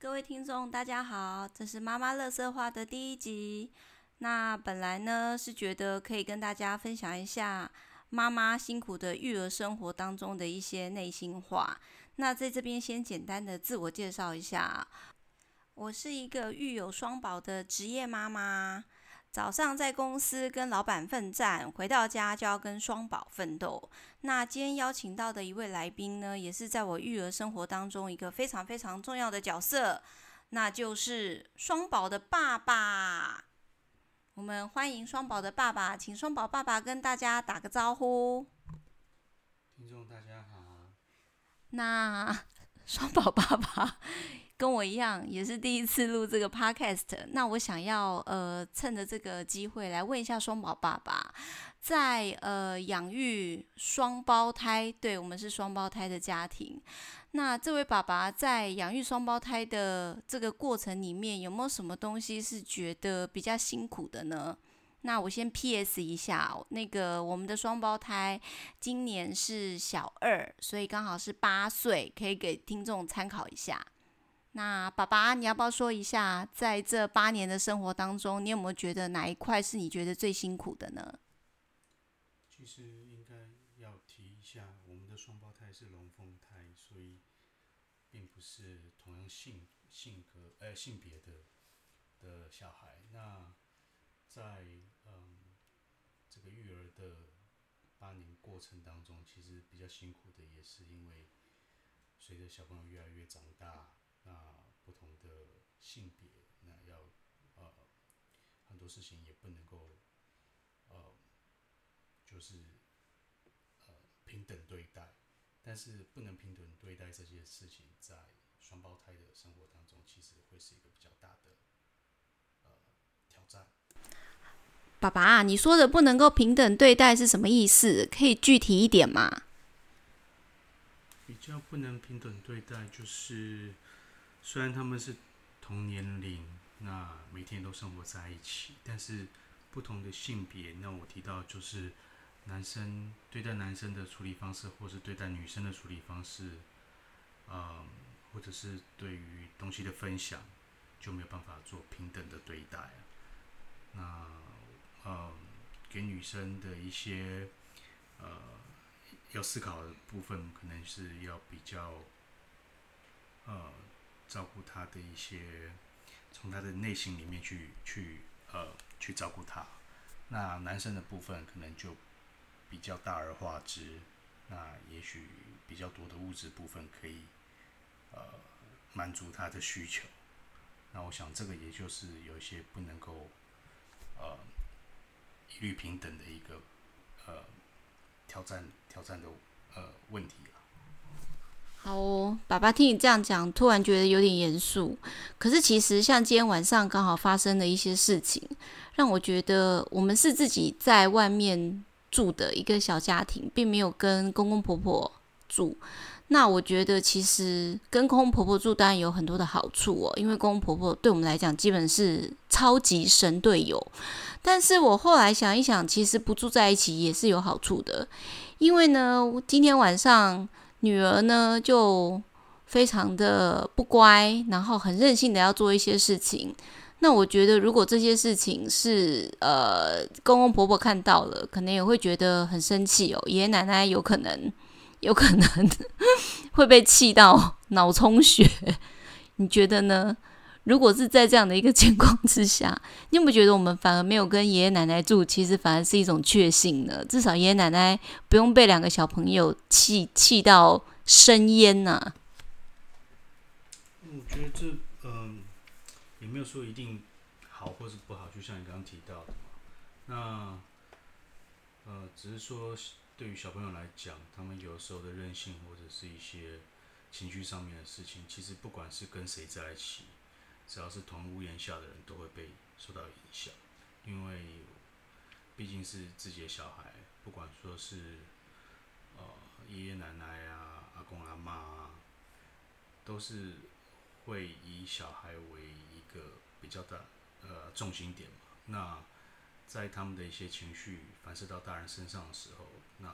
各位听众，大家好，这是妈妈乐色话的第一集。那本来呢是觉得可以跟大家分享一下妈妈辛苦的育儿生活当中的一些内心话。那在这边先简单的自我介绍一下，我是一个育有双宝的职业妈妈。早上在公司跟老板奋战，回到家就要跟双宝奋斗。那今天邀请到的一位来宾呢，也是在我育儿生活当中一个非常非常重要的角色，那就是双宝的爸爸。我们欢迎双宝的爸爸，请双宝爸爸跟大家打个招呼。听众大家好。那 双宝爸爸。跟我一样，也是第一次录这个 podcast。那我想要呃，趁着这个机会来问一下双宝爸爸，在呃养育双胞胎，对我们是双胞胎的家庭。那这位爸爸在养育双胞胎的这个过程里面，有没有什么东西是觉得比较辛苦的呢？那我先 PS 一下，那个我们的双胞胎今年是小二，所以刚好是八岁，可以给听众参考一下。那爸爸，你要不要说一下，在这八年的生活当中，你有没有觉得哪一块是你觉得最辛苦的呢？其实应该要提一下，我们的双胞胎是龙凤胎，所以并不是同样性性格呃性别的的小孩。那在嗯这个育儿的八年过程当中，其实比较辛苦的也是因为随着小朋友越来越长大。那不同的性别，那要呃很多事情也不能够呃就是呃平等对待，但是不能平等对待这些事情，在双胞胎的生活当中，其实会是一个比较大的呃挑战。爸爸，你说的不能够平等对待是什么意思？可以具体一点吗？比较不能平等对待就是。虽然他们是同年龄，那每天都生活在一起，但是不同的性别，那我提到就是男生对待男生的处理方式，或是对待女生的处理方式，嗯，或者是对于东西的分享，就没有办法做平等的对待。那，嗯，给女生的一些呃要思考的部分，可能是要比较，呃。照顾他的一些，从他的内心里面去去呃去照顾他。那男生的部分可能就比较大而化之，那也许比较多的物质部分可以呃满足他的需求。那我想这个也就是有一些不能够呃一律平等的一个呃挑战挑战的呃问题了。好哦，爸爸听你这样讲，突然觉得有点严肃。可是其实像今天晚上刚好发生的一些事情，让我觉得我们是自己在外面住的一个小家庭，并没有跟公公婆婆住。那我觉得其实跟公公婆婆住当然有很多的好处哦，因为公公婆婆对我们来讲基本是超级神队友。但是我后来想一想，其实不住在一起也是有好处的，因为呢，今天晚上。女儿呢，就非常的不乖，然后很任性的要做一些事情。那我觉得，如果这些事情是呃公公婆婆看到了，可能也会觉得很生气哦。爷爷奶奶有可能，有可能 会被气到脑充血。你觉得呢？如果是在这样的一个情况之下，你有没有觉得我们反而没有跟爷爷奶奶住，其实反而是一种确幸呢？至少爷爷奶奶不用被两个小朋友气气到生烟呐。我觉得这嗯，也没有说一定好或是不好，就像你刚刚提到的嘛。那呃，只是说对于小朋友来讲，他们有时候的任性或者是一些情绪上面的事情，其实不管是跟谁在一起。只要是同屋檐下的人都会被受到影响，因为毕竟是自己的小孩，不管说是呃爷爷奶奶啊、阿公阿妈啊，都是会以小孩为一个比较大呃重心点嘛。那在他们的一些情绪反射到大人身上的时候，那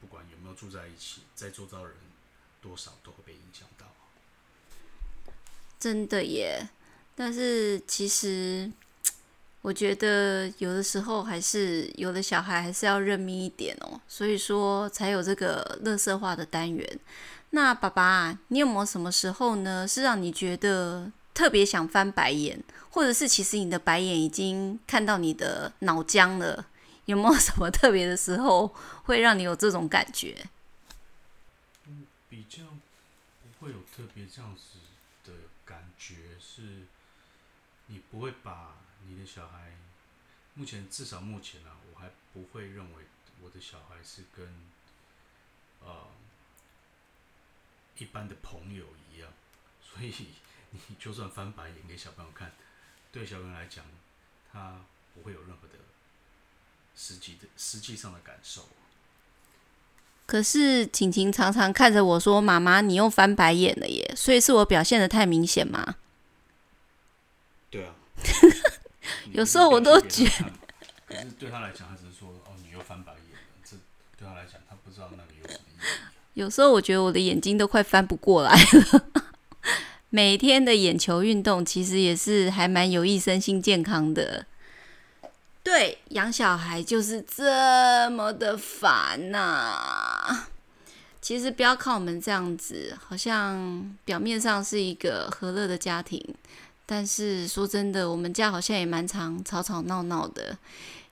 不管有没有住在一起，在周遭人多少都会被影响到。真的耶。但是其实，我觉得有的时候还是有的小孩还是要认命一点哦。所以说才有这个乐色化的单元。那爸爸，你有没有什么时候呢，是让你觉得特别想翻白眼，或者是其实你的白眼已经看到你的脑浆了？有没有什么特别的时候会让你有这种感觉？比较不会有特别这样子的感觉，是你不会把你的小孩，目前至少目前啊，我还不会认为我的小孩是跟呃一般的朋友一样，所以你就算翻白眼给小朋友看，对小朋友来讲，他不会有任何的实际的实际上的感受。可是晴晴常常看着我说：“妈妈，你又翻白眼了耶！”所以是我表现的太明显吗？对啊，有时候我都觉得，可是对他来讲，他只是说：“哦，你又翻白眼了。”这对他来讲，他不知道那个有什么意义。有时候我觉得我的眼睛都快翻不过来了。每天的眼球运动其实也是还蛮有益身心健康的。对，养小孩就是这么的烦呐。其实不要看我们这样子，好像表面上是一个和乐的家庭，但是说真的，我们家好像也蛮常吵吵闹闹的。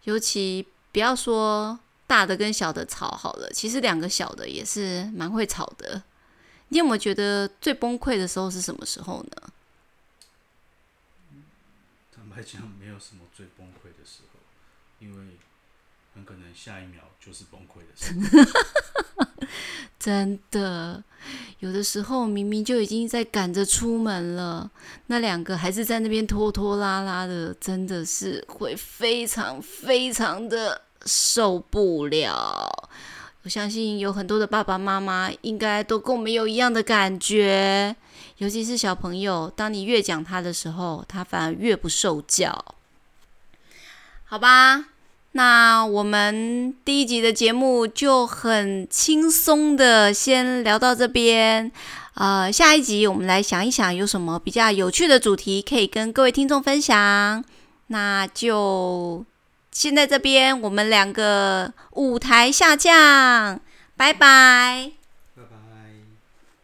尤其不要说大的跟小的吵好了，其实两个小的也是蛮会吵的。你有没有觉得最崩溃的时候是什么时候呢？坦白讲，没有什么最崩溃的时候。因为很可能下一秒就是崩溃的时候。真的，有的时候明明就已经在赶着出门了，那两个还是在那边拖拖拉拉的，真的是会非常非常的受不了。我相信有很多的爸爸妈妈应该都跟我们有一样的感觉，尤其是小朋友，当你越讲他的时候，他反而越不受教。好吧，那我们第一集的节目就很轻松的先聊到这边。呃，下一集我们来想一想有什么比较有趣的主题可以跟各位听众分享。那就现在这边，我们两个舞台下降，拜拜。